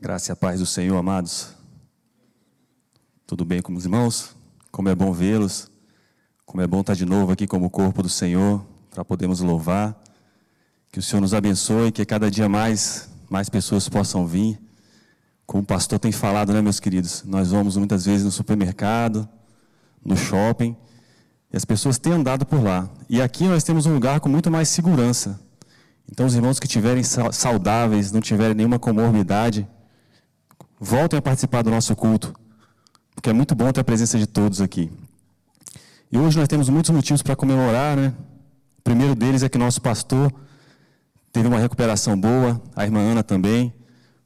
Graça e a paz do Senhor, amados. Tudo bem com os irmãos? Como é bom vê-los. Como é bom estar de novo aqui como corpo do Senhor, para podermos louvar. Que o Senhor nos abençoe, que cada dia mais, mais pessoas possam vir. Como o pastor tem falado, né, meus queridos? Nós vamos muitas vezes no supermercado, no shopping, e as pessoas têm andado por lá. E aqui nós temos um lugar com muito mais segurança. Então, os irmãos que estiverem saudáveis, não tiverem nenhuma comorbidade, voltem a participar do nosso culto, porque é muito bom ter a presença de todos aqui. E hoje nós temos muitos motivos para comemorar, né? O primeiro deles é que nosso pastor teve uma recuperação boa, a irmã Ana também.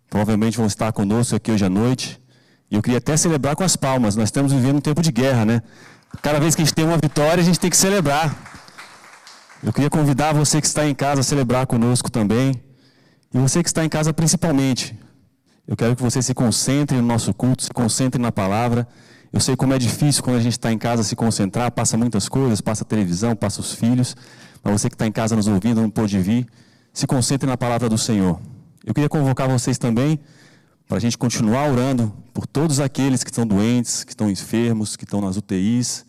Provavelmente vão estar conosco aqui hoje à noite. E eu queria até celebrar com as palmas. Nós estamos vivendo um tempo de guerra, né? Cada vez que a gente tem uma vitória, a gente tem que celebrar. Eu queria convidar você que está em casa a celebrar conosco também. E você que está em casa principalmente. Eu quero que você se concentre no nosso culto, se concentre na palavra. Eu sei como é difícil quando a gente está em casa se concentrar, passa muitas coisas, passa a televisão, passa os filhos. Mas você que está em casa nos ouvindo, não pôde vir, se concentre na palavra do Senhor. Eu queria convocar vocês também para a gente continuar orando por todos aqueles que estão doentes, que estão enfermos, que estão nas UTIs,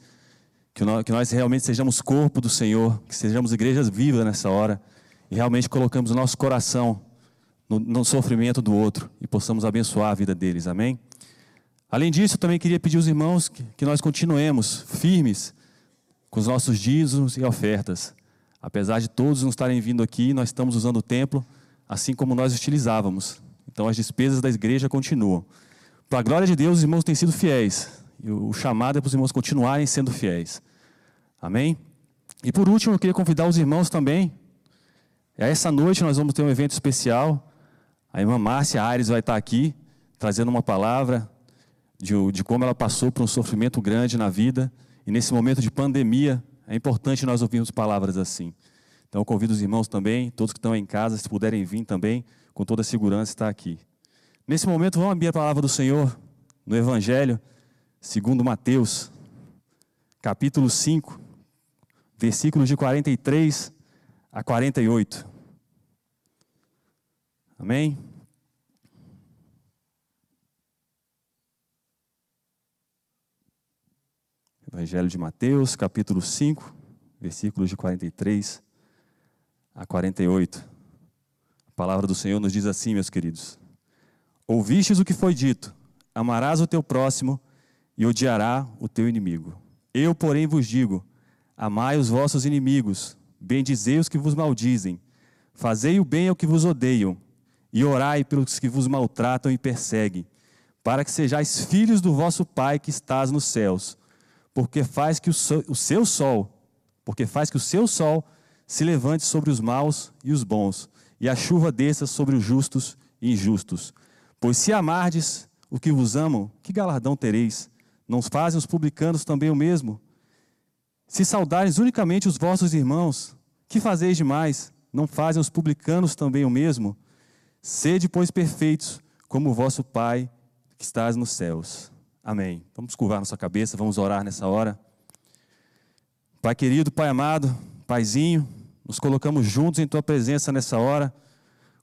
que nós, que nós realmente sejamos corpo do Senhor, que sejamos igrejas vivas nessa hora e realmente colocamos o nosso coração no, no sofrimento do outro e possamos abençoar a vida deles. Amém? Além disso, eu também queria pedir aos irmãos que, que nós continuemos firmes com os nossos dízimos e ofertas. Apesar de todos não estarem vindo aqui, nós estamos usando o templo assim como nós utilizávamos. Então as despesas da igreja continuam. Para a glória de Deus, os irmãos têm sido fiéis. E o chamado é para os irmãos continuarem sendo fiéis. Amém? E por último, eu queria convidar os irmãos também. Essa noite nós vamos ter um evento especial. A irmã Márcia Aires vai estar aqui, trazendo uma palavra de, de como ela passou por um sofrimento grande na vida. E nesse momento de pandemia, é importante nós ouvirmos palavras assim. Então eu convido os irmãos também, todos que estão em casa, se puderem vir também, com toda a segurança, estar aqui. Nesse momento, vamos abrir a palavra do Senhor no Evangelho segundo Mateus, capítulo 5, versículos de 43 a 48. Amém? Evangelho de Mateus, capítulo 5, versículos de 43 a 48. A palavra do Senhor nos diz assim, meus queridos: Ouvistes o que foi dito: amarás o teu próximo e odiará o teu inimigo. Eu, porém, vos digo: amai os vossos inimigos, bendizei os que vos maldizem, fazei o bem ao que vos odeiam, e orai pelos que vos maltratam e perseguem, para que sejais filhos do vosso Pai que estás nos céus, porque faz que o, seu sol, porque faz que o seu sol se levante sobre os maus e os bons, e a chuva desça sobre os justos e injustos. Pois se amardes o que vos amam, que galardão tereis? Não fazem os publicanos também o mesmo? Se saudares unicamente os vossos irmãos, que fazeis demais? Não fazem os publicanos também o mesmo? Sede, pois, perfeitos, como o vosso Pai que estás nos céus. Amém. Vamos curvar nossa cabeça, vamos orar nessa hora. Pai querido, Pai amado, Paizinho, nos colocamos juntos em Tua presença nessa hora,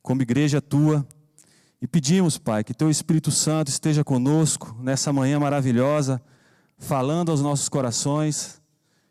como igreja Tua. E pedimos, Pai, que Teu Espírito Santo esteja conosco nessa manhã maravilhosa, falando aos nossos corações,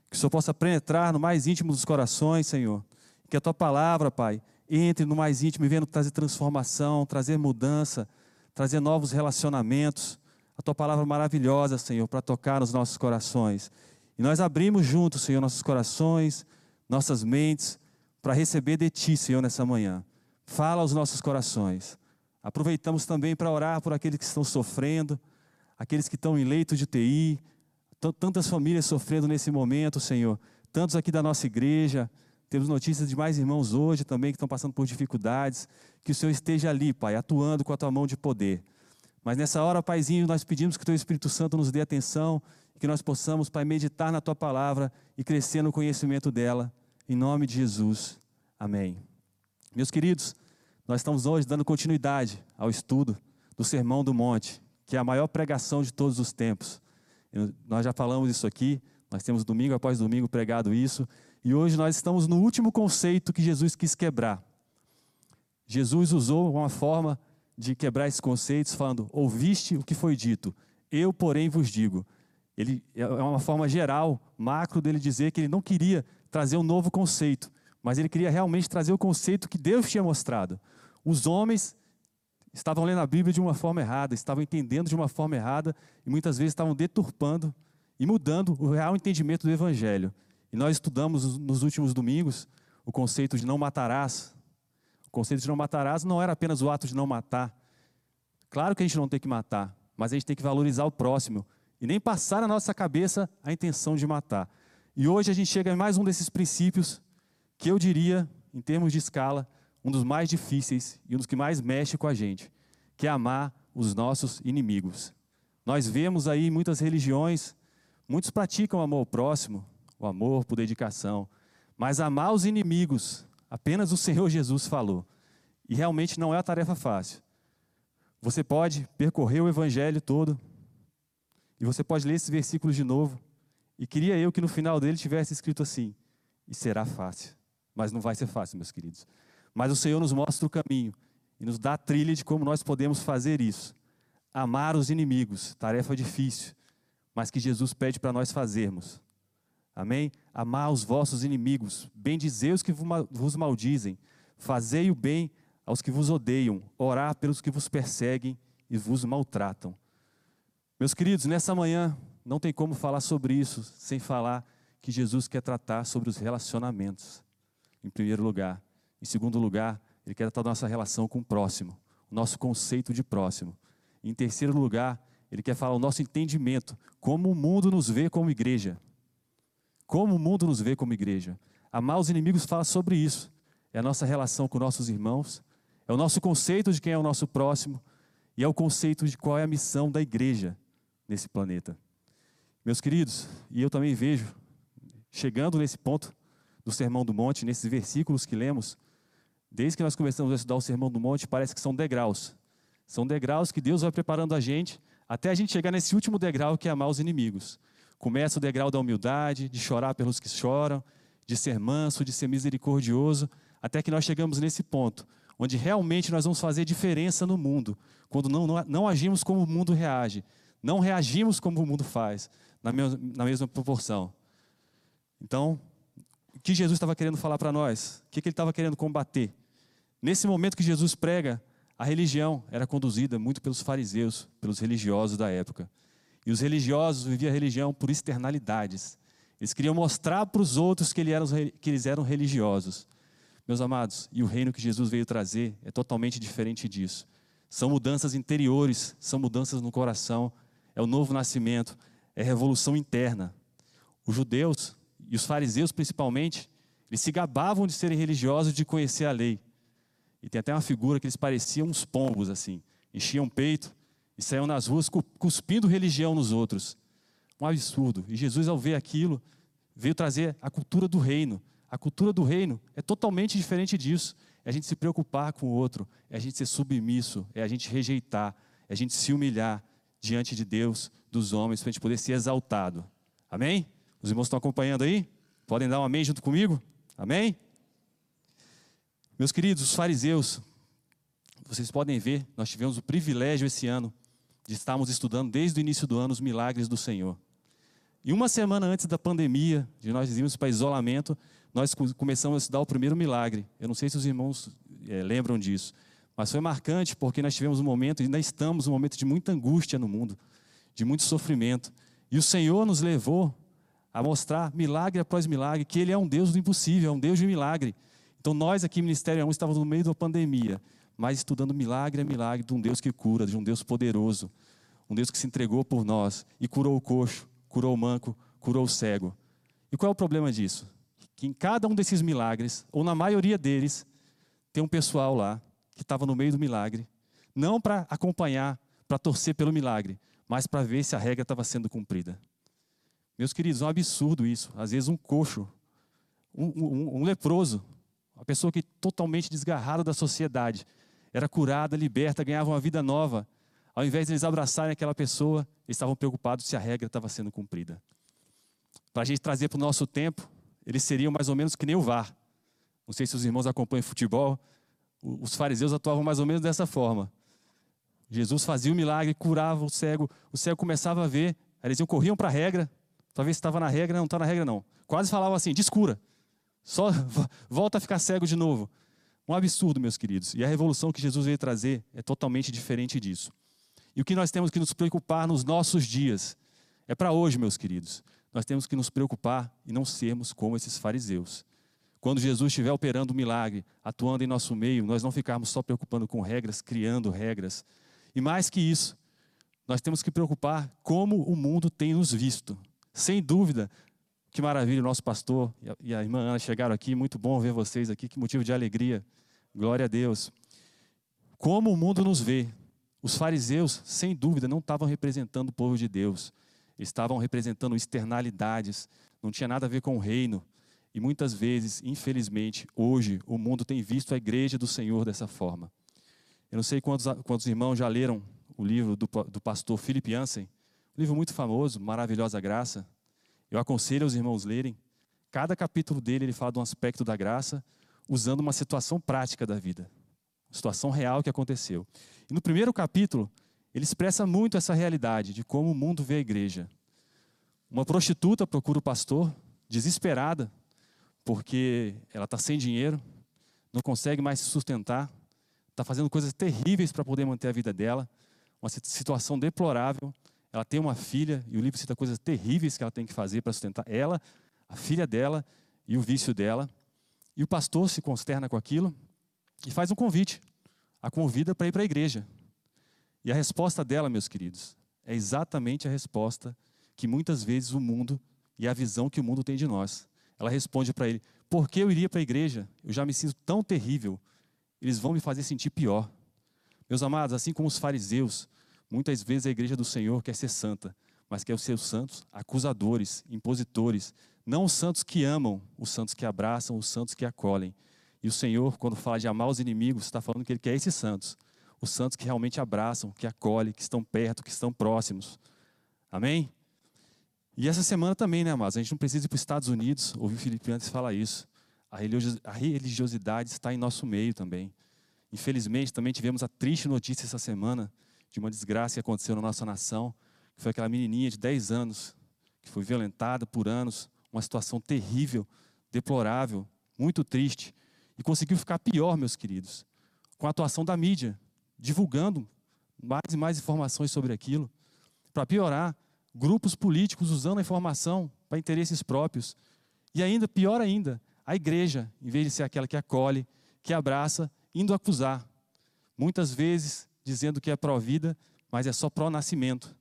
que o Senhor possa penetrar no mais íntimo dos corações, Senhor. Que a Tua palavra, Pai, entre no mais íntimo e venha trazer transformação, trazer mudança, trazer novos relacionamentos. A Tua palavra maravilhosa, Senhor, para tocar nos nossos corações. E nós abrimos juntos, Senhor, nossos corações, nossas mentes, para receber de Ti, Senhor, nessa manhã. Fala aos nossos corações. Aproveitamos também para orar por aqueles que estão sofrendo, aqueles que estão em leito de TI, tantas famílias sofrendo nesse momento, Senhor. Tantos aqui da nossa igreja, temos notícias de mais irmãos hoje também que estão passando por dificuldades. Que o Senhor esteja ali, Pai, atuando com a tua mão de poder. Mas nessa hora, Paizinho, nós pedimos que o teu Espírito Santo nos dê atenção, que nós possamos, Pai, meditar na tua palavra e crescer no conhecimento dela. Em nome de Jesus. Amém. Meus queridos, nós estamos hoje dando continuidade ao estudo do Sermão do Monte, que é a maior pregação de todos os tempos. Nós já falamos isso aqui, nós temos domingo após domingo pregado isso, e hoje nós estamos no último conceito que Jesus quis quebrar. Jesus usou uma forma de quebrar esses conceitos, falando: ouviste o que foi dito, eu, porém, vos digo. Ele é uma forma geral, macro dele dizer que ele não queria trazer um novo conceito, mas ele queria realmente trazer o conceito que Deus tinha mostrado. Os homens estavam lendo a Bíblia de uma forma errada, estavam entendendo de uma forma errada e muitas vezes estavam deturpando e mudando o real entendimento do Evangelho. E nós estudamos nos últimos domingos o conceito de não matarás. O conceito de não matarás não era apenas o ato de não matar. Claro que a gente não tem que matar, mas a gente tem que valorizar o próximo e nem passar na nossa cabeça a intenção de matar. E hoje a gente chega em mais um desses princípios que eu diria, em termos de escala, um dos mais difíceis e um dos que mais mexe com a gente, que é amar os nossos inimigos. Nós vemos aí muitas religiões, muitos praticam o amor ao próximo, o amor por dedicação, mas amar os inimigos, apenas o Senhor Jesus falou. E realmente não é uma tarefa fácil. Você pode percorrer o evangelho todo, e você pode ler esses versículos de novo, e queria eu que no final dele tivesse escrito assim: e será fácil. Mas não vai ser fácil, meus queridos. Mas o Senhor nos mostra o caminho e nos dá a trilha de como nós podemos fazer isso. Amar os inimigos, tarefa difícil, mas que Jesus pede para nós fazermos. Amém? Amar os vossos inimigos, bendizer os que vos maldizem, fazei o bem aos que vos odeiam, orar pelos que vos perseguem e vos maltratam. Meus queridos, nessa manhã não tem como falar sobre isso sem falar que Jesus quer tratar sobre os relacionamentos, em primeiro lugar. Em segundo lugar, ele quer tratar nossa relação com o próximo, o nosso conceito de próximo. Em terceiro lugar, ele quer falar o nosso entendimento, como o mundo nos vê como igreja. Como o mundo nos vê como igreja. Amar os inimigos fala sobre isso. É a nossa relação com nossos irmãos, é o nosso conceito de quem é o nosso próximo e é o conceito de qual é a missão da igreja nesse planeta. Meus queridos, e eu também vejo, chegando nesse ponto do Sermão do Monte, nesses versículos que lemos, Desde que nós começamos a estudar o Sermão do Monte, parece que são degraus. São degraus que Deus vai preparando a gente até a gente chegar nesse último degrau que é amar os inimigos. Começa o degrau da humildade, de chorar pelos que choram, de ser manso, de ser misericordioso, até que nós chegamos nesse ponto, onde realmente nós vamos fazer diferença no mundo, quando não, não, não agimos como o mundo reage, não reagimos como o mundo faz, na mesma, na mesma proporção. Então, o que Jesus estava querendo falar para nós? O que, que ele estava querendo combater? Nesse momento que Jesus prega, a religião era conduzida muito pelos fariseus, pelos religiosos da época. E os religiosos viviam a religião por externalidades. Eles queriam mostrar para os outros que, eles eram religiosos. Meus amados, e o reino que Jesus veio trazer é totalmente diferente disso. São mudanças interiores, são mudanças no coração, é o novo nascimento, é revolução interna. Os judeus e os fariseus principalmente, eles se gabavam de serem religiosos, de conhecer a lei. E tem até uma figura que eles pareciam uns pombos assim, enchiam o peito e saíam nas ruas cuspindo religião nos outros. Um absurdo. E Jesus, ao ver aquilo, veio trazer a cultura do reino. A cultura do reino é totalmente diferente disso. É a gente se preocupar com o outro, é a gente ser submisso, é a gente rejeitar, é a gente se humilhar diante de Deus, dos homens, para a gente poder ser exaltado. Amém? Os irmãos estão acompanhando aí? Podem dar um amém junto comigo? Amém? Meus queridos, os fariseus, vocês podem ver, nós tivemos o privilégio esse ano de estarmos estudando desde o início do ano os milagres do Senhor. E uma semana antes da pandemia, de nós irmos para isolamento, nós começamos a estudar o primeiro milagre. Eu não sei se os irmãos é, lembram disso, mas foi marcante porque nós tivemos um momento, e ainda estamos um momento de muita angústia no mundo, de muito sofrimento. E o Senhor nos levou a mostrar milagre após milagre que Ele é um Deus do impossível, é um Deus de milagre. Então nós aqui, Ministério 1, estávamos no meio da pandemia, mas estudando milagre a milagre de um Deus que cura, de um Deus poderoso, um Deus que se entregou por nós e curou o coxo, curou o manco, curou o cego. E qual é o problema disso? Que em cada um desses milagres, ou na maioria deles, tem um pessoal lá que estava no meio do milagre, não para acompanhar, para torcer pelo milagre, mas para ver se a regra estava sendo cumprida. Meus queridos, é um absurdo isso. Às vezes um coxo, um, um, um leproso, uma pessoa que totalmente desgarrada da sociedade, era curada, liberta, ganhava uma vida nova. Ao invés de eles abraçarem aquela pessoa, eles estavam preocupados se a regra estava sendo cumprida. Para a gente trazer para o nosso tempo, eles seriam mais ou menos que nem o VAR. Não sei se os irmãos acompanham futebol. Os fariseus atuavam mais ou menos dessa forma. Jesus fazia o milagre, curava o cego, o cego começava a ver, eles iam, corriam para a regra, se estava na regra, não está na regra não. Quase falavam assim, descura, só volta a ficar cego de novo. Um absurdo, meus queridos. E a revolução que Jesus veio trazer é totalmente diferente disso. E o que nós temos que nos preocupar nos nossos dias é para hoje, meus queridos. Nós temos que nos preocupar e não sermos como esses fariseus. Quando Jesus estiver operando um milagre, atuando em nosso meio, nós não ficarmos só preocupando com regras, criando regras. E mais que isso, nós temos que preocupar como o mundo tem nos visto. Sem dúvida, que maravilha, o nosso pastor e a irmã Ana chegaram aqui, muito bom ver vocês aqui, que motivo de alegria. Glória a Deus. Como o mundo nos vê. Os fariseus, sem dúvida, não estavam representando o povo de Deus. Estavam representando externalidades, não tinha nada a ver com o reino. E muitas vezes, infelizmente, hoje, o mundo tem visto a igreja do Senhor dessa forma. Eu não sei quantos, quantos irmãos já leram o livro do, do pastor Philip Jansen, um livro muito famoso, Maravilhosa Graça. Eu aconselho os irmãos lerem. Cada capítulo dele ele fala de um aspecto da graça, usando uma situação prática da vida, uma situação real que aconteceu. E no primeiro capítulo, ele expressa muito essa realidade de como o mundo vê a igreja. Uma prostituta procura o pastor, desesperada, porque ela está sem dinheiro, não consegue mais se sustentar, está fazendo coisas terríveis para poder manter a vida dela, uma situação deplorável. Ela tem uma filha, e o livro cita coisas terríveis que ela tem que fazer para sustentar ela, a filha dela e o vício dela. E o pastor se consterna com aquilo e faz um convite, a convida para ir para a igreja. E a resposta dela, meus queridos, é exatamente a resposta que muitas vezes o mundo e a visão que o mundo tem de nós. Ela responde para ele: Por que eu iria para a igreja? Eu já me sinto tão terrível. Eles vão me fazer sentir pior. Meus amados, assim como os fariseus, muitas vezes a igreja do Senhor quer ser santa, mas quer os seus santos acusadores, impositores, não os santos que amam, os santos que abraçam, os santos que acolhem. E o Senhor, quando fala de amar os inimigos, está falando que Ele quer esses santos. Os santos que realmente abraçam, que acolhem, que estão perto, que estão próximos. Amém? E essa semana também, né, amados? A gente não precisa ir para os Estados Unidos, ouvir o Felipe antes falar isso. A religiosidade está em nosso meio também. Infelizmente, também tivemos a triste notícia essa semana de uma desgraça que aconteceu na nossa nação, que foi aquela menininha de 10 anos, que foi violentada por anos, uma situação terrível, deplorável, muito triste, e conseguiu ficar pior, meus queridos, com a atuação da mídia, divulgando mais e mais informações sobre aquilo. Para piorar, grupos políticos usando a informação para interesses próprios. E ainda, pior ainda, a igreja, em vez de ser aquela que acolhe, que abraça, indo acusar. Muitas vezes dizendo que é pró-vida, mas é só pró-nascimento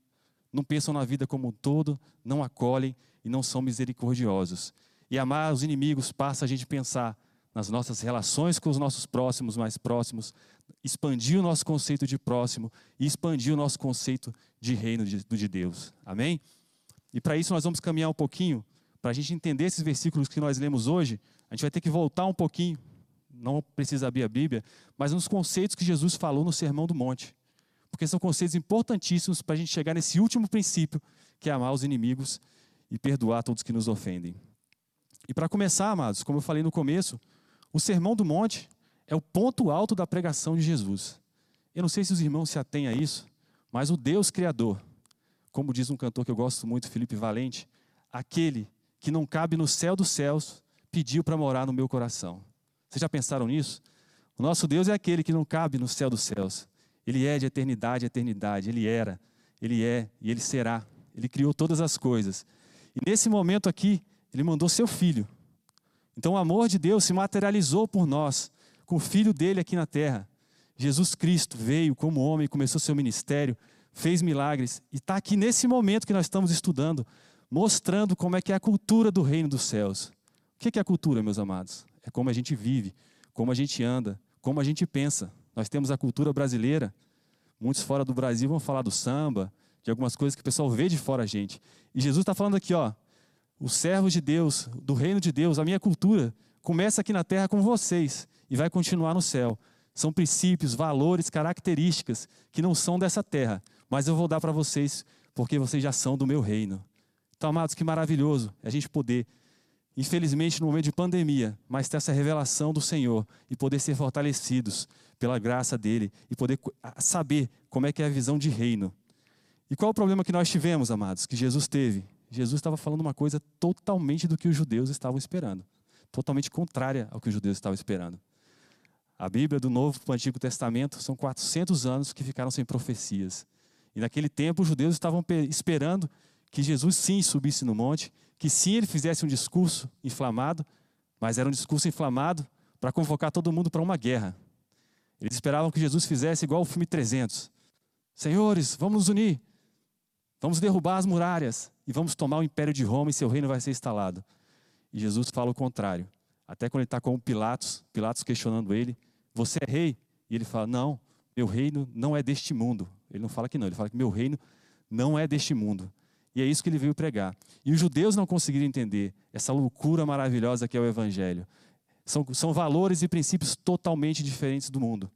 não pensam na vida como um todo, não acolhem e não são misericordiosos. E amar os inimigos passa a gente pensar nas nossas relações com os nossos próximos mais próximos, expandir o nosso conceito de próximo e expandir o nosso conceito de reino de, de Deus. Amém? E para isso nós vamos caminhar um pouquinho, para a gente entender esses versículos que nós lemos hoje, a gente vai ter que voltar um pouquinho, não precisa abrir a Bíblia, mas nos conceitos que Jesus falou no Sermão do Monte porque são conceitos importantíssimos para a gente chegar nesse último princípio, que é amar os inimigos e perdoar todos que nos ofendem. E para começar, amados, como eu falei no começo, o Sermão do Monte é o ponto alto da pregação de Jesus. Eu não sei se os irmãos se atêm a isso, mas o Deus Criador, como diz um cantor que eu gosto muito, Felipe Valente, aquele que não cabe no céu dos céus, pediu para morar no meu coração. Vocês já pensaram nisso? O nosso Deus é aquele que não cabe no céu dos céus, ele é de eternidade a eternidade. Ele era, ele é e ele será. Ele criou todas as coisas. E nesse momento aqui, ele mandou seu filho. Então o amor de Deus se materializou por nós, com o filho dele aqui na terra. Jesus Cristo veio como homem, começou seu ministério, fez milagres e está aqui nesse momento que nós estamos estudando, mostrando como é que é a cultura do reino dos céus. O que é a cultura, meus amados? É como a gente vive, como a gente anda, como a gente pensa. Nós temos a cultura brasileira. Muitos fora do Brasil vão falar do samba, de algumas coisas que o pessoal vê de fora a gente. E Jesus está falando aqui, ó, os servos de Deus, do reino de Deus, a minha cultura, começa aqui na terra com vocês e vai continuar no céu. São princípios, valores, características que não são dessa terra, mas eu vou dar para vocês porque vocês já são do meu reino. Então, amados, que maravilhoso a gente poder infelizmente, no momento de pandemia, mas ter essa revelação do Senhor e poder ser fortalecidos pela graça dele e poder saber como é que é a visão de reino. E qual o problema que nós tivemos, amados? Que Jesus teve. Jesus estava falando uma coisa totalmente do que os judeus estavam esperando, totalmente contrária ao que os judeus estavam esperando. A Bíblia do Novo para o Antigo Testamento são 400 anos que ficaram sem profecias. E naquele tempo os judeus estavam esperando que Jesus sim subisse no monte, que sim ele fizesse um discurso inflamado, mas era um discurso inflamado para convocar todo mundo para uma guerra. Eles esperavam que Jesus fizesse igual o filme 300. Senhores, vamos nos unir. Vamos derrubar as muralhas e vamos tomar o império de Roma e seu reino vai ser instalado. E Jesus fala o contrário. Até quando ele está com Pilatos, Pilatos questionando ele: Você é rei? E ele fala: Não, meu reino não é deste mundo. Ele não fala que não, ele fala que meu reino não é deste mundo. E é isso que ele veio pregar. E os judeus não conseguiram entender essa loucura maravilhosa que é o Evangelho. São, são valores e princípios totalmente diferentes do mundo.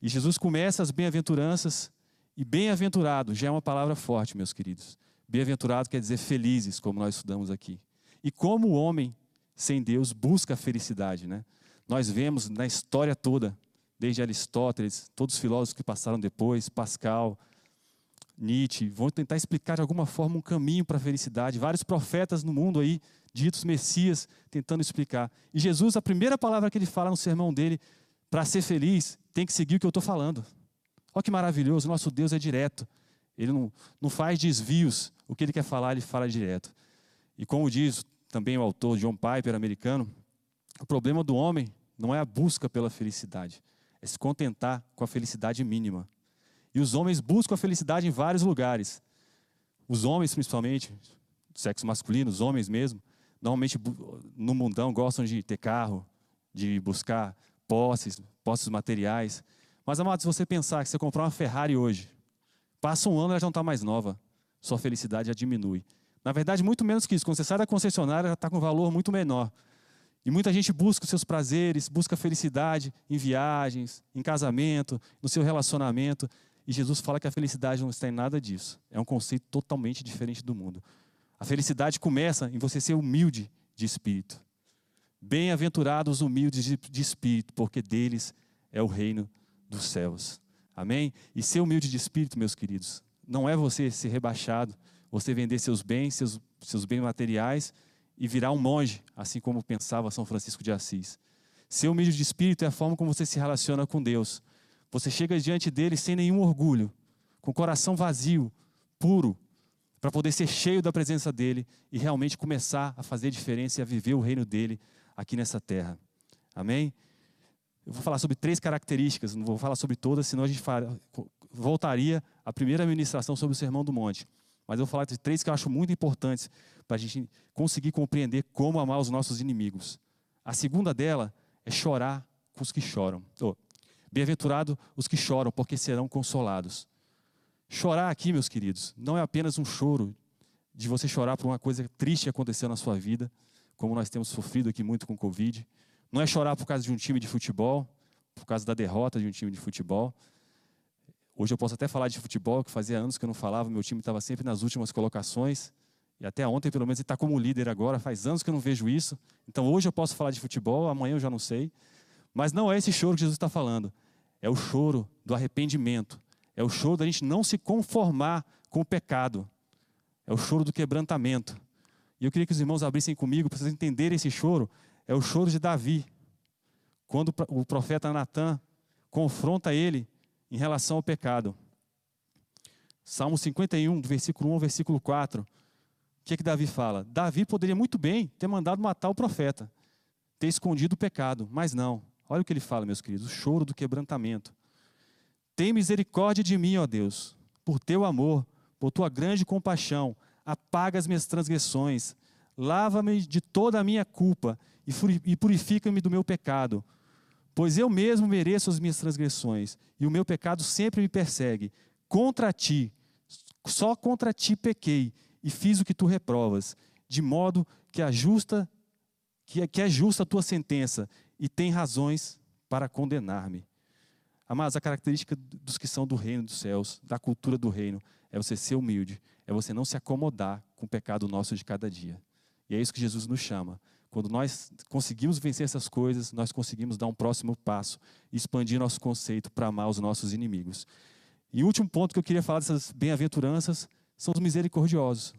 E Jesus começa as bem-aventuranças, e bem-aventurado já é uma palavra forte, meus queridos. Bem-aventurado quer dizer felizes, como nós estudamos aqui. E como o homem sem Deus busca a felicidade, né? Nós vemos na história toda, desde Aristóteles, todos os filósofos que passaram depois, Pascal, Nietzsche, vão tentar explicar de alguma forma um caminho para a felicidade. Vários profetas no mundo aí, ditos messias, tentando explicar. E Jesus, a primeira palavra que ele fala no sermão dele, para ser feliz, tem que seguir o que eu estou falando. Olha que maravilhoso, nosso Deus é direto. Ele não, não faz desvios. O que ele quer falar, ele fala direto. E como diz também o autor John Piper, americano, o problema do homem não é a busca pela felicidade, é se contentar com a felicidade mínima. E os homens buscam a felicidade em vários lugares. Os homens, principalmente, sexo masculino, os homens mesmo, normalmente no mundão gostam de ter carro, de buscar posses, posses materiais. Mas, amado, se você pensar que você comprar uma Ferrari hoje, passa um ano ela já não está mais nova, sua felicidade já diminui. Na verdade, muito menos que isso. Quando você sai da concessionária, ela está com um valor muito menor. E muita gente busca os seus prazeres, busca felicidade em viagens, em casamento, no seu relacionamento. E Jesus fala que a felicidade não está em nada disso. É um conceito totalmente diferente do mundo. A felicidade começa em você ser humilde de espírito. Bem-aventurados os humildes de espírito, porque deles é o reino dos céus. Amém? E ser humilde de espírito, meus queridos, não é você ser rebaixado, você vender seus bens, seus, seus bens materiais e virar um monge, assim como pensava São Francisco de Assis. Ser humilde de espírito é a forma como você se relaciona com Deus. Você chega diante dele sem nenhum orgulho, com o coração vazio, puro, para poder ser cheio da presença dele e realmente começar a fazer diferença e a viver o reino dele aqui nessa terra. Amém? Eu vou falar sobre três características, não vou falar sobre todas, senão a gente voltaria à primeira ministração sobre o Sermão do Monte. Mas eu vou falar de três que eu acho muito importantes para a gente conseguir compreender como amar os nossos inimigos. A segunda dela é chorar com os que choram. Oh, Bem-aventurado os que choram, porque serão consolados. Chorar aqui, meus queridos, não é apenas um choro de você chorar por uma coisa triste que aconteceu na sua vida, como nós temos sofrido aqui muito com o Covid. Não é chorar por causa de um time de futebol, por causa da derrota de um time de futebol. Hoje eu posso até falar de futebol, que fazia anos que eu não falava, meu time estava sempre nas últimas colocações. E até ontem, pelo menos, ele está como líder agora, faz anos que eu não vejo isso. Então hoje eu posso falar de futebol, amanhã eu já não sei. Mas não é esse choro que Jesus está falando. É o choro do arrependimento. É o choro da gente não se conformar com o pecado. É o choro do quebrantamento. E eu queria que os irmãos abrissem comigo para vocês entenderem esse choro é o choro de Davi, quando o profeta Natan confronta ele em relação ao pecado. Salmo 51, do versículo 1 ao versículo 4. O que, é que Davi fala? Davi poderia muito bem ter mandado matar o profeta, ter escondido o pecado, mas não. Olha o que ele fala, meus queridos: o choro do quebrantamento. Tem misericórdia de mim, ó Deus, por teu amor, por tua grande compaixão, apaga as minhas transgressões, lava-me de toda a minha culpa e purifica-me do meu pecado. Pois eu mesmo mereço as minhas transgressões, e o meu pecado sempre me persegue. Contra ti, só contra ti pequei, e fiz o que tu reprovas, de modo que a justa que é, que é justa a tua sentença, e tem razões para condenar-me. Amados, a característica dos que são do reino dos céus, da cultura do reino, é você ser humilde, é você não se acomodar com o pecado nosso de cada dia. E é isso que Jesus nos chama. Quando nós conseguimos vencer essas coisas, nós conseguimos dar um próximo passo expandir nosso conceito para amar os nossos inimigos. E o último ponto que eu queria falar dessas bem-aventuranças são os misericordiosos.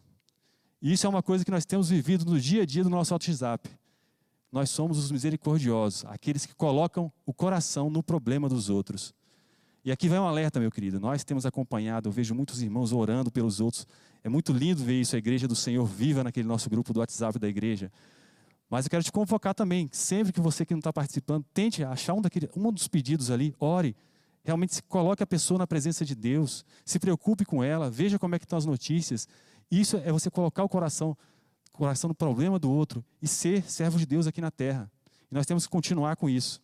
E isso é uma coisa que nós temos vivido no dia a dia do nosso WhatsApp. Nós somos os misericordiosos, aqueles que colocam o coração no problema dos outros. E aqui vai um alerta, meu querido. Nós temos acompanhado, eu vejo muitos irmãos orando pelos outros. É muito lindo ver isso, a igreja do Senhor viva naquele nosso grupo do WhatsApp da igreja. Mas eu quero te convocar também, sempre que você que não está participando, tente achar um, daquele, um dos pedidos ali, ore. Realmente se coloque a pessoa na presença de Deus, se preocupe com ela, veja como é que estão as notícias. Isso é você colocar o coração, coração no problema do outro e ser servo de Deus aqui na terra. E nós temos que continuar com isso.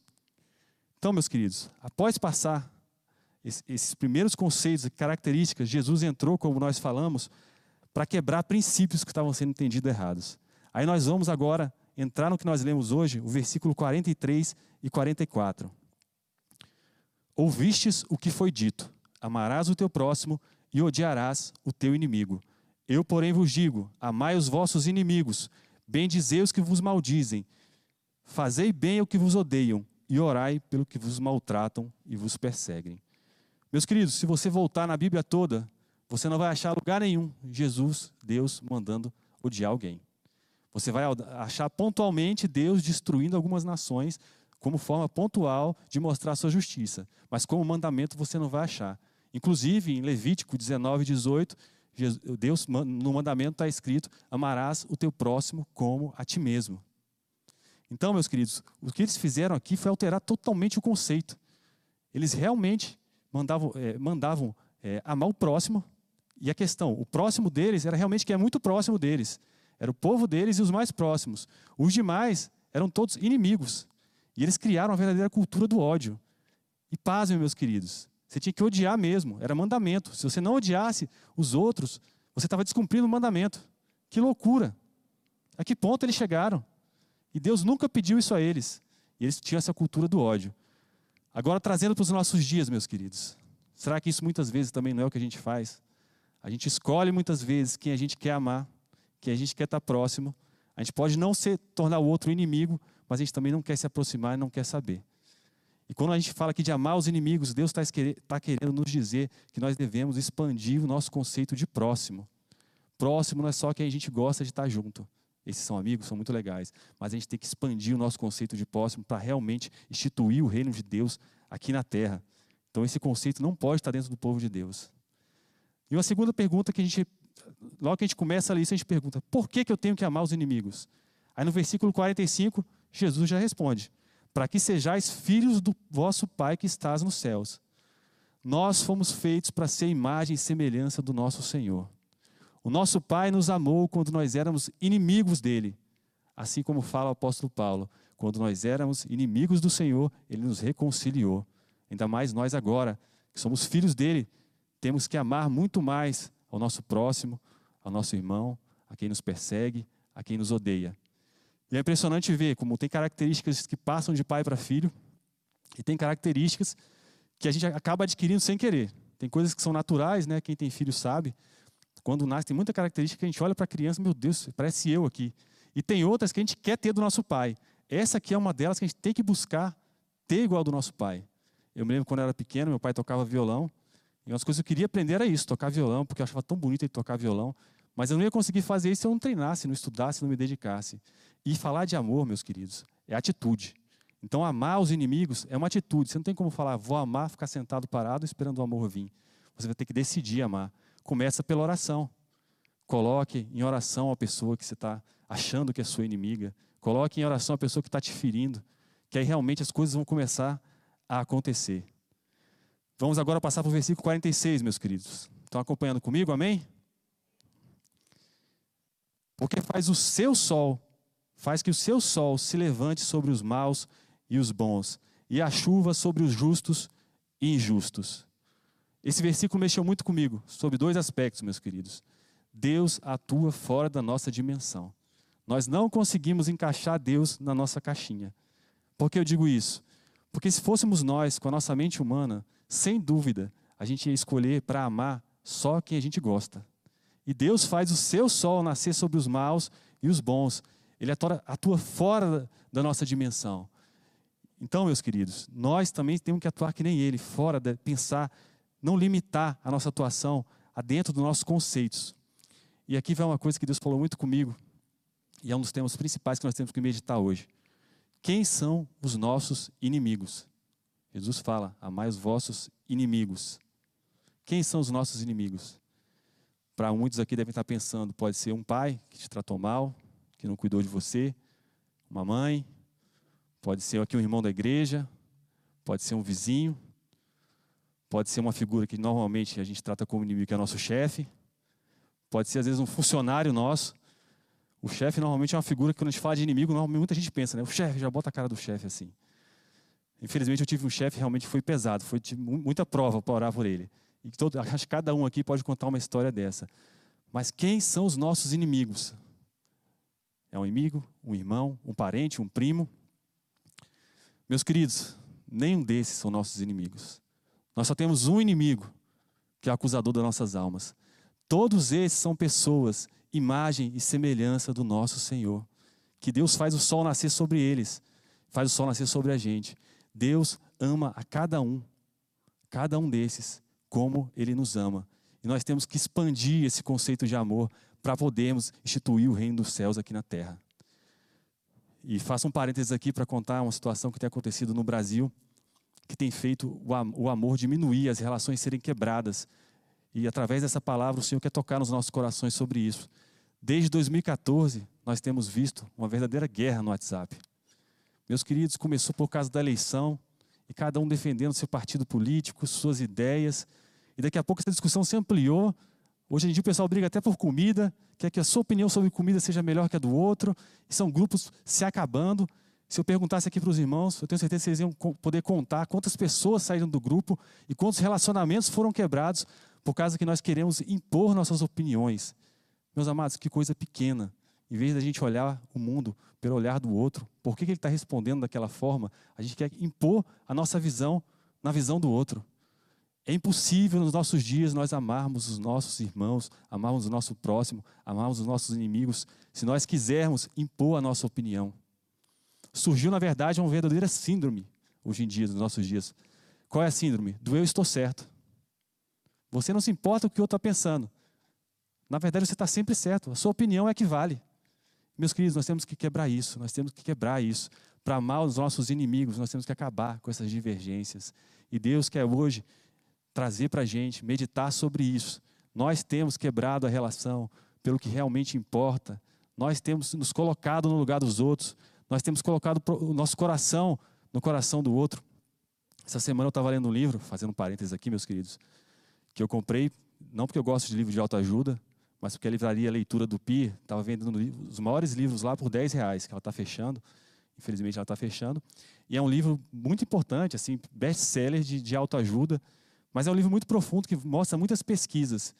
Então, meus queridos, após passar esses primeiros conceitos e características, Jesus entrou, como nós falamos, para quebrar princípios que estavam sendo entendidos errados. Aí nós vamos agora entrar no que nós lemos hoje, o versículo 43 e 44. Ouvistes o que foi dito: amarás o teu próximo e odiarás o teu inimigo. Eu, porém, vos digo: amai os vossos inimigos, bendizei os que vos maldizem, fazei bem ao que vos odeiam, e orai pelo que vos maltratam e vos perseguem. Meus queridos, se você voltar na Bíblia toda, você não vai achar lugar nenhum Jesus, Deus, mandando odiar alguém. Você vai achar pontualmente Deus destruindo algumas nações como forma pontual de mostrar sua justiça. Mas como mandamento você não vai achar. Inclusive, em Levítico 19, 18, Deus, no mandamento está escrito: amarás o teu próximo como a ti mesmo. Então, meus queridos, o que eles fizeram aqui foi alterar totalmente o conceito. Eles realmente mandavam, é, mandavam é, amar o próximo. E a questão, o próximo deles era realmente quem é muito próximo deles. Era o povo deles e os mais próximos. Os demais eram todos inimigos. E eles criaram uma verdadeira cultura do ódio. E pasmem, meus queridos, você tinha que odiar mesmo, era mandamento. Se você não odiasse os outros, você estava descumprindo o mandamento. Que loucura! A que ponto eles chegaram? E Deus nunca pediu isso a eles. E eles tinham essa cultura do ódio. Agora, trazendo para os nossos dias, meus queridos. Será que isso muitas vezes também não é o que a gente faz? A gente escolhe muitas vezes quem a gente quer amar, quem a gente quer estar próximo. A gente pode não ser, tornar o outro inimigo, mas a gente também não quer se aproximar e não quer saber. E quando a gente fala aqui de amar os inimigos, Deus está tá querendo nos dizer que nós devemos expandir o nosso conceito de próximo. Próximo não é só quem a gente gosta de estar junto. Esses são amigos, são muito legais. Mas a gente tem que expandir o nosso conceito de próximo para realmente instituir o reino de Deus aqui na terra. Então esse conceito não pode estar dentro do povo de Deus. E uma segunda pergunta que a gente, logo que a gente começa a ler isso, a gente pergunta: por que, que eu tenho que amar os inimigos? Aí no versículo 45, Jesus já responde: para que sejais filhos do vosso Pai que estás nos céus. Nós fomos feitos para ser imagem e semelhança do nosso Senhor. O nosso Pai nos amou quando nós éramos inimigos dele. Assim como fala o apóstolo Paulo, quando nós éramos inimigos do Senhor, ele nos reconciliou. Ainda mais nós agora, que somos filhos dele, temos que amar muito mais ao nosso próximo, ao nosso irmão, a quem nos persegue, a quem nos odeia. E é impressionante ver como tem características que passam de pai para filho e tem características que a gente acaba adquirindo sem querer. Tem coisas que são naturais, né? Quem tem filho sabe. Quando nasce, tem muita característica que a gente olha para a criança, meu Deus, parece eu aqui. E tem outras que a gente quer ter do nosso pai. Essa aqui é uma delas que a gente tem que buscar ter igual do nosso pai. Eu me lembro quando eu era pequeno, meu pai tocava violão. E uma das coisas que eu queria aprender era isso, tocar violão, porque eu achava tão bonito ele tocar violão. Mas eu não ia conseguir fazer isso se eu não treinasse, não estudasse, não me dedicasse. E falar de amor, meus queridos, é atitude. Então, amar os inimigos é uma atitude. Você não tem como falar, vou amar, ficar sentado parado esperando o amor vir. Você vai ter que decidir amar. Começa pela oração. Coloque em oração a pessoa que você está achando que é sua inimiga. Coloque em oração a pessoa que está te ferindo. Que aí realmente as coisas vão começar a acontecer. Vamos agora passar para o versículo 46, meus queridos. Estão acompanhando comigo? Amém? Porque faz o seu sol, faz que o seu sol se levante sobre os maus e os bons, e a chuva sobre os justos e injustos. Esse versículo mexeu muito comigo, sobre dois aspectos, meus queridos. Deus atua fora da nossa dimensão. Nós não conseguimos encaixar Deus na nossa caixinha. Por que eu digo isso? Porque se fôssemos nós, com a nossa mente humana, sem dúvida, a gente ia escolher para amar só quem a gente gosta. E Deus faz o seu sol nascer sobre os maus e os bons. ele atua, atua fora da nossa dimensão. Então, meus queridos, nós também temos que atuar que nem ele, fora de pensar, não limitar a nossa atuação a dentro dos nossos conceitos. E aqui vai uma coisa que Deus falou muito comigo, e é um dos temas principais que nós temos que meditar hoje. Quem são os nossos inimigos? Jesus fala: amai os vossos inimigos. Quem são os nossos inimigos? Para muitos aqui devem estar pensando: pode ser um pai que te tratou mal, que não cuidou de você, uma mãe, pode ser aqui um irmão da igreja, pode ser um vizinho, pode ser uma figura que normalmente a gente trata como inimigo, que é nosso chefe, pode ser às vezes um funcionário nosso. O chefe normalmente é uma figura que quando a gente fala de inimigo, muita gente pensa, né? O chefe, já bota a cara do chefe assim. Infelizmente eu tive um chefe realmente foi pesado, foi muita prova para orar por ele. E todo, acho que cada um aqui pode contar uma história dessa. Mas quem são os nossos inimigos? É um inimigo, um irmão, um parente, um primo? Meus queridos, nenhum desses são nossos inimigos. Nós só temos um inimigo, que é o acusador das nossas almas. Todos esses são pessoas, imagem e semelhança do nosso Senhor. Que Deus faz o sol nascer sobre eles, faz o sol nascer sobre a gente. Deus ama a cada um, cada um desses, como Ele nos ama. E nós temos que expandir esse conceito de amor para podermos instituir o reino dos céus aqui na terra. E faço um parênteses aqui para contar uma situação que tem acontecido no Brasil, que tem feito o amor diminuir, as relações serem quebradas. E através dessa palavra, o Senhor quer tocar nos nossos corações sobre isso. Desde 2014, nós temos visto uma verdadeira guerra no WhatsApp. Meus queridos, começou por causa da eleição, e cada um defendendo seu partido político, suas ideias. E daqui a pouco essa discussão se ampliou Hoje em dia o pessoal briga até por comida, quer que a sua opinião sobre comida seja melhor que a do outro, e são grupos se acabando. Se eu perguntasse aqui para os irmãos, eu tenho certeza que eles iam poder contar quantas pessoas saíram do grupo e quantos relacionamentos foram quebrados por causa que nós queremos impor nossas opiniões. Meus amados, que coisa pequena. Em vez da gente olhar o mundo pelo olhar do outro, por que, que ele está respondendo daquela forma? A gente quer impor a nossa visão na visão do outro. É impossível nos nossos dias nós amarmos os nossos irmãos, amarmos o nosso próximo, amarmos os nossos inimigos, se nós quisermos impor a nossa opinião. Surgiu, na verdade, uma verdadeira síndrome hoje em dia, nos nossos dias. Qual é a síndrome? Do eu estou certo. Você não se importa o que o outro está pensando. Na verdade, você está sempre certo. A sua opinião é que vale. Meus queridos, nós temos que quebrar isso, nós temos que quebrar isso. Para amar os nossos inimigos, nós temos que acabar com essas divergências. E Deus quer hoje trazer para a gente, meditar sobre isso. Nós temos quebrado a relação pelo que realmente importa. Nós temos nos colocado no lugar dos outros. Nós temos colocado o nosso coração no coração do outro. Essa semana eu estava lendo um livro, fazendo um parênteses aqui, meus queridos, que eu comprei, não porque eu gosto de livro de autoajuda, mas porque a livraria Leitura do Pi estava vendendo os maiores livros lá por 10 reais, que ela está fechando. Infelizmente ela está fechando. E é um livro muito importante, assim, best-seller de, de autoajuda. Mas é um livro muito profundo que mostra muitas pesquisas.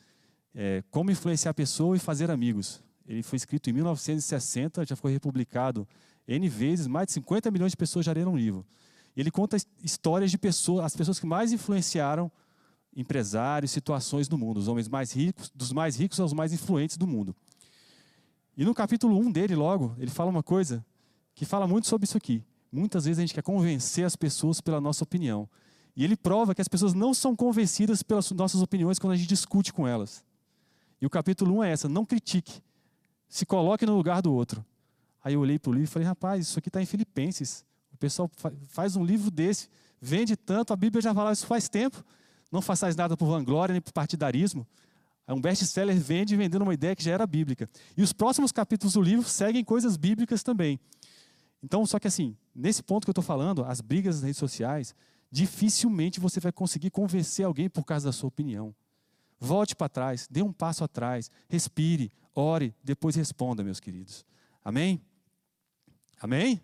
É, como influenciar a pessoa e fazer amigos. Ele foi escrito em 1960, já foi republicado N vezes, mais de 50 milhões de pessoas já leram o livro. Ele conta histórias de pessoas, as pessoas que mais influenciaram empresários, situações no mundo, os homens mais ricos, dos mais ricos aos mais influentes do mundo. E no capítulo 1 dele, logo, ele fala uma coisa que fala muito sobre isso aqui. Muitas vezes a gente quer convencer as pessoas pela nossa opinião. E ele prova que as pessoas não são convencidas pelas nossas opiniões quando a gente discute com elas. E o capítulo 1 é essa: não critique, se coloque no lugar do outro. Aí eu olhei para o livro e falei: rapaz, isso aqui está em Filipenses. O pessoal faz um livro desse, vende tanto, a Bíblia já fala isso faz tempo. Não façais nada por vanglória nem por partidarismo. É um best-seller vende vendendo uma ideia que já era bíblica. E os próximos capítulos do livro seguem coisas bíblicas também. Então, só que assim, nesse ponto que eu estou falando, as brigas nas redes sociais, dificilmente você vai conseguir convencer alguém por causa da sua opinião. Volte para trás, dê um passo atrás, respire, ore, depois responda, meus queridos. Amém? Amém?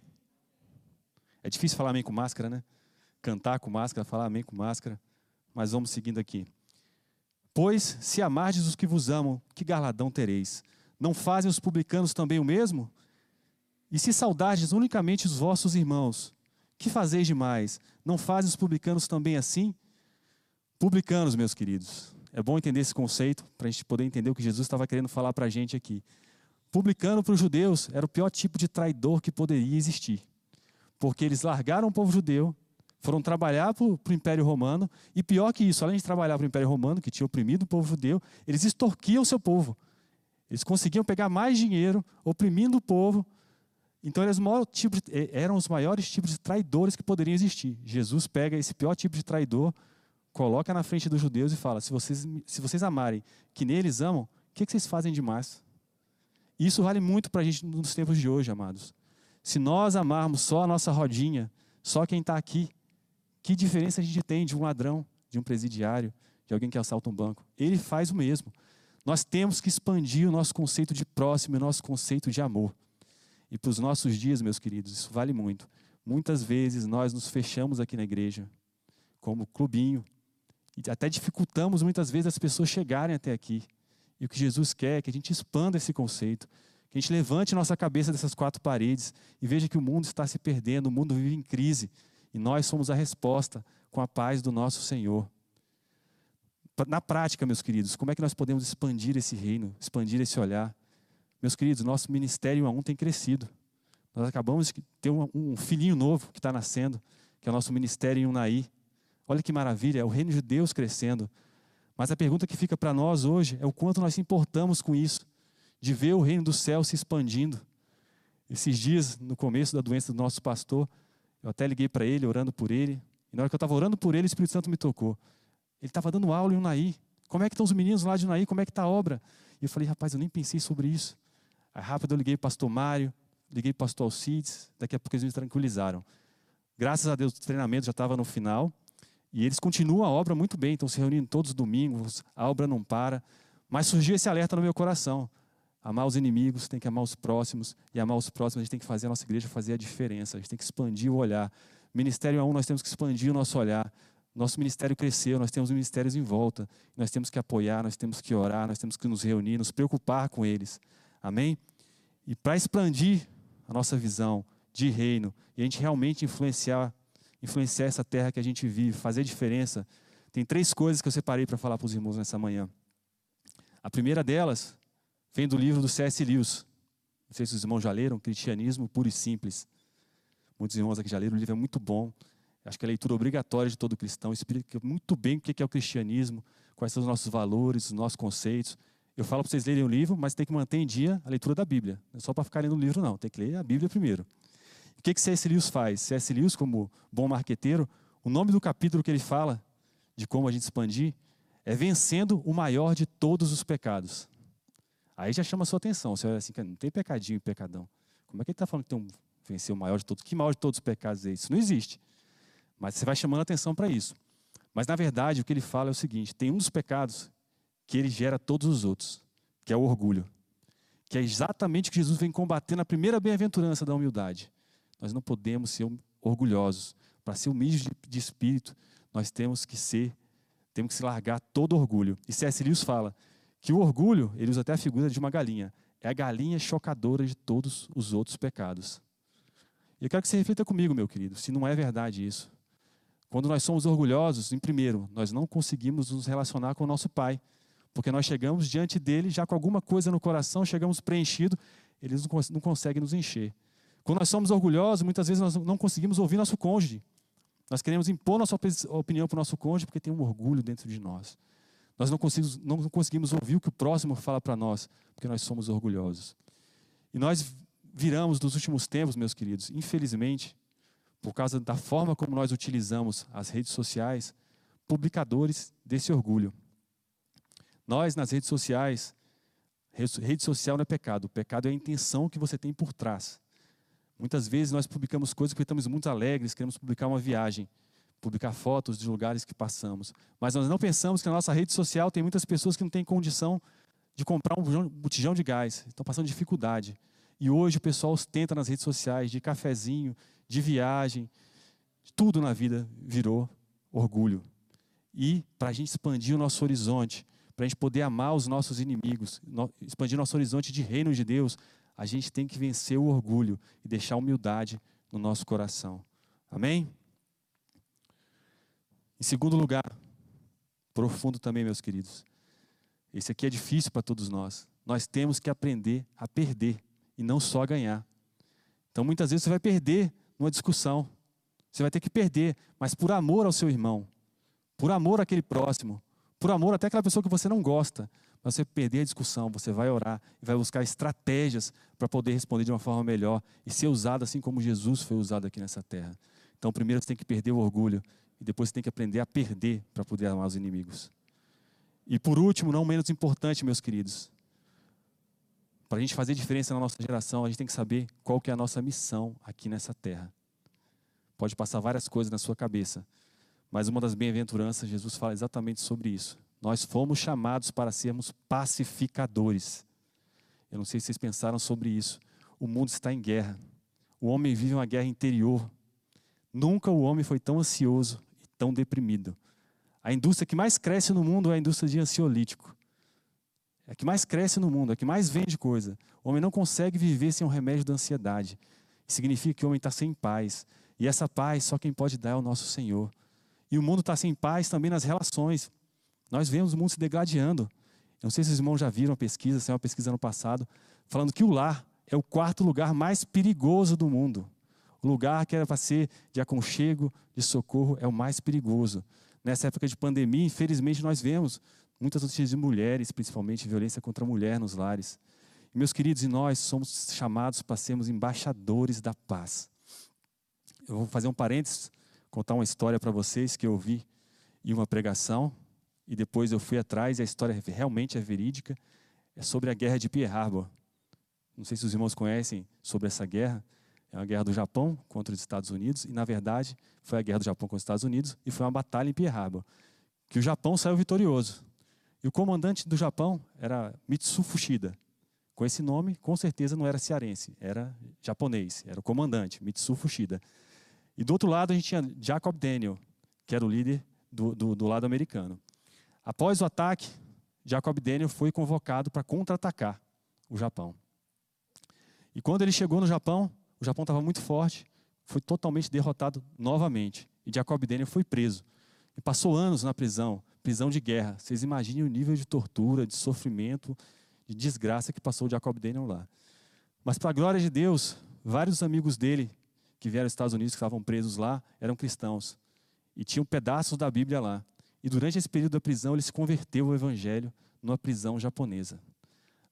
É difícil falar amém com máscara, né? Cantar com máscara, falar amém com máscara. Mas vamos seguindo aqui. Pois, se amardes os que vos amam, que galadão tereis? Não fazem os publicanos também o mesmo? E se saudardes unicamente os vossos irmãos, que fazeis demais? Não fazem os publicanos também assim? Publicanos, meus queridos. É bom entender esse conceito para a gente poder entender o que Jesus estava querendo falar para a gente aqui. Publicano para os judeus era o pior tipo de traidor que poderia existir. Porque eles largaram o povo judeu, foram trabalhar para o Império Romano, e pior que isso, além de trabalhar para o Império Romano, que tinha oprimido o povo judeu, eles extorquiam o seu povo. Eles conseguiam pegar mais dinheiro, oprimindo o povo. Então eles tipo de, eram os maiores tipos de traidores que poderiam existir. Jesus pega esse pior tipo de traidor, coloca na frente dos judeus e fala: se vocês, se vocês amarem que neles amam, o que, que vocês fazem demais? Isso vale muito para a gente nos tempos de hoje, amados. Se nós amarmos só a nossa rodinha, só quem está aqui, que diferença a gente tem de um ladrão, de um presidiário, de alguém que assalta um banco? Ele faz o mesmo. Nós temos que expandir o nosso conceito de próximo e o nosso conceito de amor. E para os nossos dias, meus queridos, isso vale muito. Muitas vezes nós nos fechamos aqui na igreja, como clubinho, e até dificultamos muitas vezes as pessoas chegarem até aqui. E o que Jesus quer é que a gente expanda esse conceito, que a gente levante nossa cabeça dessas quatro paredes e veja que o mundo está se perdendo, o mundo vive em crise, e nós somos a resposta com a paz do nosso Senhor. Na prática, meus queridos, como é que nós podemos expandir esse reino, expandir esse olhar? Meus queridos, nosso ministério a um tem crescido. Nós acabamos de ter um, filhinho novo que está nascendo, que é o nosso ministério em Unai. Olha que maravilha, é o reino de Deus crescendo. Mas a pergunta que fica para nós hoje é o quanto nós importamos com isso, de ver o reino do céu se expandindo. Esses dias, no começo da doença do nosso pastor, eu até liguei para ele, orando por ele. E na hora que eu estava orando por ele, o Espírito Santo me tocou. Ele estava dando aula em Unai. Como é que estão os meninos lá de Unai? Como é que está a obra? E eu falei, rapaz, eu nem pensei sobre isso. Aí rápido eu liguei para o pastor Mário, liguei para o pastor Alcides, daqui a pouco eles me tranquilizaram. Graças a Deus o treinamento já estava no final. E eles continuam a obra muito bem, estão se reunindo todos os domingos, a obra não para. Mas surgiu esse alerta no meu coração. Amar os inimigos, tem que amar os próximos. E amar os próximos, a gente tem que fazer a nossa igreja fazer a diferença. A gente tem que expandir o olhar. Ministério a um, nós temos que expandir o nosso olhar. Nosso ministério cresceu, nós temos ministérios em volta. Nós temos que apoiar, nós temos que orar, nós temos que nos reunir, nos preocupar com eles. Amém? E para expandir a nossa visão de reino e a gente realmente influenciar influenciar essa terra que a gente vive, fazer diferença, tem três coisas que eu separei para falar para os irmãos nessa manhã. A primeira delas vem do livro do C.S. Lewis. Não sei se os irmãos já leram, Cristianismo Puro e Simples. Muitos irmãos aqui já leram, o livro é muito bom. Acho que é a leitura obrigatória de todo cristão. Explica muito bem o que é o cristianismo, quais são os nossos valores, os nossos conceitos. Eu falo para vocês lerem o livro, mas tem que manter em dia a leitura da Bíblia. Não é só para ficar lendo o livro, não. Tem que ler a Bíblia primeiro. O que, que C.S. Lewis faz? C.S. Lewis, como bom marqueteiro, o nome do capítulo que ele fala de como a gente expandir é Vencendo o Maior de Todos os Pecados. Aí já chama a sua atenção. Você olha assim, não tem pecadinho e pecadão. Como é que ele está falando que tem um vencer o maior de todos? Que maior de todos os pecados é isso? Não existe. Mas você vai chamando a atenção para isso. Mas na verdade o que ele fala é o seguinte: tem um dos pecados que ele gera todos os outros, que é o orgulho. Que é exatamente o que Jesus vem combater na primeira bem-aventurança da humildade. Nós não podemos ser orgulhosos. Para ser humildes de, de, espírito, nós temos que ser, temos que se largar todo orgulho. E C.S. Lewis fala que o orgulho, ele usa até a figura de uma galinha, é a galinha chocadora de todos os outros pecados. Eu quero que você reflita comigo, meu querido, se não é verdade isso. Quando nós somos orgulhosos, em primeiro, nós não conseguimos nos relacionar com o nosso Pai, porque nós chegamos diante dele já com alguma coisa no coração, chegamos preenchido, ele não consegue nos encher. Quando nós somos orgulhosos, muitas vezes nós não conseguimos ouvir nosso cônjuge. Nós queremos impor nossa opinião para o nosso cônjuge porque tem um orgulho dentro de nós. Nós não conseguimos, não conseguimos ouvir o que o próximo fala para nós porque nós somos orgulhosos. E nós viramos nos últimos tempos, meus queridos, infelizmente, por causa da forma como nós utilizamos as redes sociais, publicadores desse orgulho. Nós, nas redes sociais, rede social não é pecado, o pecado é a intenção que você tem por trás. Muitas vezes nós publicamos coisas porque estamos muito alegres, queremos publicar uma viagem, publicar fotos de lugares que passamos. Mas nós não pensamos que na nossa rede social tem muitas pessoas que não têm condição de comprar um botijão de gás, estão passando dificuldade. E hoje o pessoal ostenta nas redes sociais de cafezinho, de viagem, tudo na vida virou orgulho. E para a gente expandir o nosso horizonte, para a gente poder amar os nossos inimigos, expandir nosso horizonte de reino de Deus, a gente tem que vencer o orgulho e deixar a humildade no nosso coração. Amém? Em segundo lugar, profundo também, meus queridos, Esse aqui é difícil para todos nós. Nós temos que aprender a perder e não só a ganhar. Então, muitas vezes você vai perder numa discussão. Você vai ter que perder, mas por amor ao seu irmão, por amor àquele próximo, por amor até aquela pessoa que você não gosta, mas você perder a discussão, você vai orar e vai buscar estratégias para poder responder de uma forma melhor e ser usado assim como Jesus foi usado aqui nessa terra. Então, primeiro você tem que perder o orgulho e depois você tem que aprender a perder para poder amar os inimigos. E por último, não menos importante, meus queridos, para a gente fazer diferença na nossa geração, a gente tem que saber qual que é a nossa missão aqui nessa terra. Pode passar várias coisas na sua cabeça, mas uma das bem-aventuranças, Jesus fala exatamente sobre isso. Nós fomos chamados para sermos pacificadores. Eu não sei se vocês pensaram sobre isso. O mundo está em guerra. O homem vive uma guerra interior. Nunca o homem foi tão ansioso tão deprimido. A indústria que mais cresce no mundo é a indústria de ansiolítico. É a que mais cresce no mundo, é a que mais vende coisa. O homem não consegue viver sem um remédio da ansiedade. significa que o homem está sem paz. E essa paz só quem pode dar é o nosso Senhor. E o mundo está sem paz também nas relações. Nós vemos o mundo se degradando. Eu não sei se os irmãos já viram a pesquisa, saiu uma pesquisa ano passado, falando que o lar é o quarto lugar mais perigoso do mundo. O lugar que era para ser de aconchego, de socorro, é o mais perigoso. Nessa época de pandemia, infelizmente, nós vemos muitas notícias de mulheres, principalmente violência contra a mulher nos lares. E, meus queridos, e nós somos chamados para sermos embaixadores da paz. Eu vou fazer um parênteses, contar uma história para vocês que eu ouvi em uma pregação, e depois eu fui atrás, e a história realmente é verídica. É sobre a guerra de Pearl Harbor. Não sei se os irmãos conhecem sobre essa guerra. É uma guerra do Japão contra os Estados Unidos, e na verdade foi a guerra do Japão contra os Estados Unidos, e foi uma batalha em Pearl Harbor, que o Japão saiu vitorioso. E o comandante do Japão era Mitsu Fushida. Com esse nome, com certeza não era cearense, era japonês, era o comandante, Mitsu Fushida. E do outro lado a gente tinha Jacob Daniel, que era o líder do, do, do lado americano. Após o ataque, Jacob Daniel foi convocado para contra-atacar o Japão. E quando ele chegou no Japão, o Japão estava muito forte, foi totalmente derrotado novamente. E Jacob Daniel foi preso. E passou anos na prisão, prisão de guerra. Vocês imaginem o nível de tortura, de sofrimento, de desgraça que passou Jacob Daniel lá. Mas, para a glória de Deus, vários amigos dele que vieram dos Estados Unidos, que estavam presos lá, eram cristãos. E tinham pedaços da Bíblia lá. E durante esse período da prisão, ele se converteu ao evangelho numa prisão japonesa.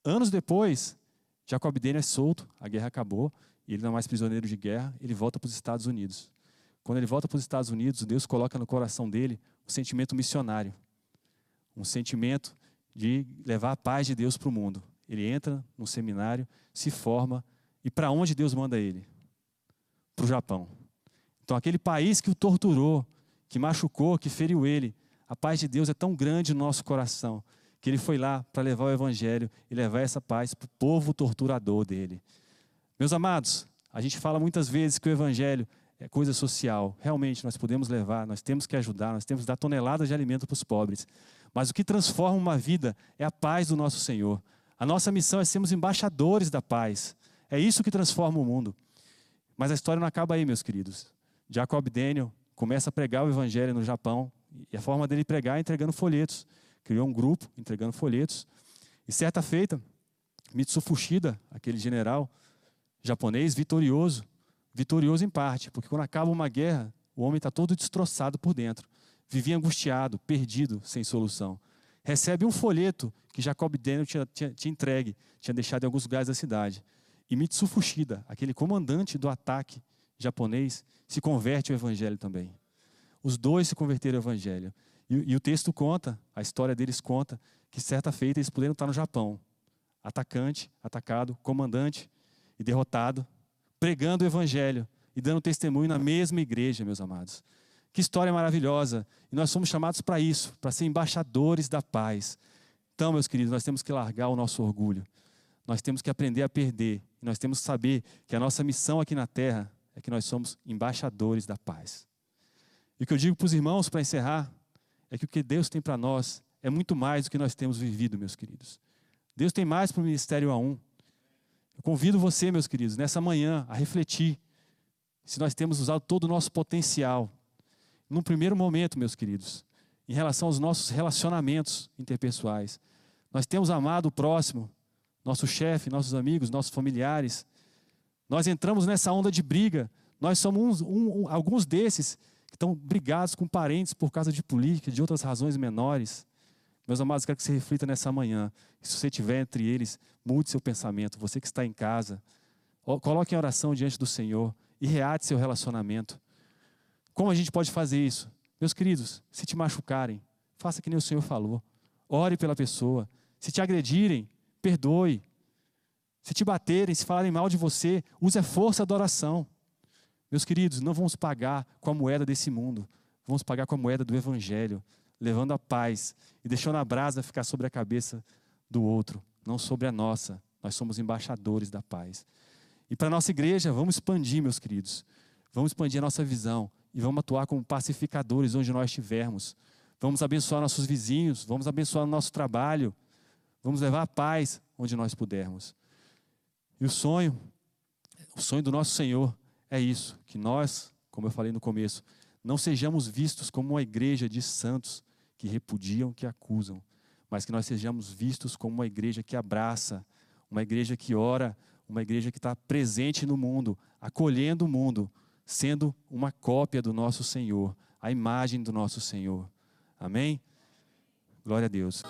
Anos depois, Jacob Daniel é solto, a guerra acabou, e ele não é mais prisioneiro de guerra, ele volta para os Estados Unidos. Quando ele volta para os Estados Unidos, Deus coloca no coração dele um sentimento missionário, um sentimento de levar a paz de Deus para o mundo. Ele entra no seminário, se forma, e para onde Deus manda ele? Para o Japão. Então, aquele país que o torturou, que machucou, que feriu ele, a paz de Deus é tão grande no nosso coração que ele foi lá para levar o evangelho e levar essa paz para o povo torturador dele. Meus amados, a gente fala muitas vezes que o evangelho é coisa social. Realmente, nós podemos levar, nós temos que ajudar, nós temos que dar toneladas de alimento para os pobres. Mas o que transforma uma vida é a paz do nosso Senhor. A nossa missão é sermos embaixadores da paz. É isso que transforma o mundo. Mas a história não acaba aí, meus queridos. Jacob Daniel começa a pregar o evangelho no Japão, e a forma dele pregar é entregando folhetos. Criou um grupo entregando folhetos. E certa feita, Mitsu Fushida, aquele general japonês vitorioso, vitorioso em parte, porque quando acaba uma guerra, o homem está todo destroçado por dentro. Vivia angustiado, perdido, sem solução. Recebe um folheto que Jacob Daniel tinha, tinha, tinha entregue, tinha deixado em alguns lugares da cidade. E Mitsu Fushida, aquele comandante do ataque japonês, se converte ao evangelho também. Os dois se converteram ao evangelho. E, e, o texto conta, a história deles conta, que certa feita eles puderam estar no Japão. Atacante, atacado, comandante e derrotado, pregando o evangelho e dando testemunho na mesma igreja, meus amados. Que história maravilhosa! E nós somos chamados para isso, para ser embaixadores da paz. Então, meus queridos, nós temos que largar o nosso orgulho. Nós temos que aprender a perder. Nós temos que saber que a nossa missão aqui na terra é que nós somos embaixadores da paz. E o que eu digo para os irmãos, para encerrar, é que o que Deus tem para nós é muito mais do que nós temos vivido, meus queridos. Deus tem mais para o Ministério A1. Eu convido você, meus queridos, nessa manhã a refletir se nós temos usado todo o nosso potencial. Num primeiro momento, meus queridos, em relação aos nossos relacionamentos interpessoais, Nós temos amado o próximo, nosso chefe, nossos amigos, nossos familiares. Nós entramos nessa onda de briga. Nós somos um, um, alguns desses que estão brigados com parentes por causa de política, de outras razões menores. Meus amados, quero que você reflita nessa manhã. E se você estiver entre eles, mude seu pensamento. Você que está em casa, coloque em oração diante do Senhor e reate seu relacionamento. Como a gente pode fazer isso? Meus queridos, se te machucarem, faça que nem o Senhor falou. Ore pela pessoa. Se te agredirem, perdoe. Se te baterem, se falarem mal de você, use a força da oração. Meus queridos, não vamos pagar com a moeda desse mundo, vamos pagar com a moeda do Evangelho, levando a paz e deixando a brasa ficar sobre a cabeça do outro, não sobre a nossa. Nós somos embaixadores da paz. E para a nossa igreja, vamos expandir, meus queridos. Vamos expandir a nossa visão e vamos atuar como pacificadores onde nós estivermos. Vamos abençoar nossos vizinhos, vamos abençoar o nosso trabalho, vamos levar a paz onde nós pudermos. E o sonho, o sonho do nosso Senhor é isso, que nós, como eu falei no começo, não sejamos vistos como uma igreja de santos que repudiam, que acusam, mas que nós sejamos vistos como uma igreja que abraça, uma igreja que ora, uma igreja que está presente no mundo, acolhendo o mundo, sendo uma cópia do nosso Senhor, a imagem do nosso Senhor. Amém? Glória a Deus.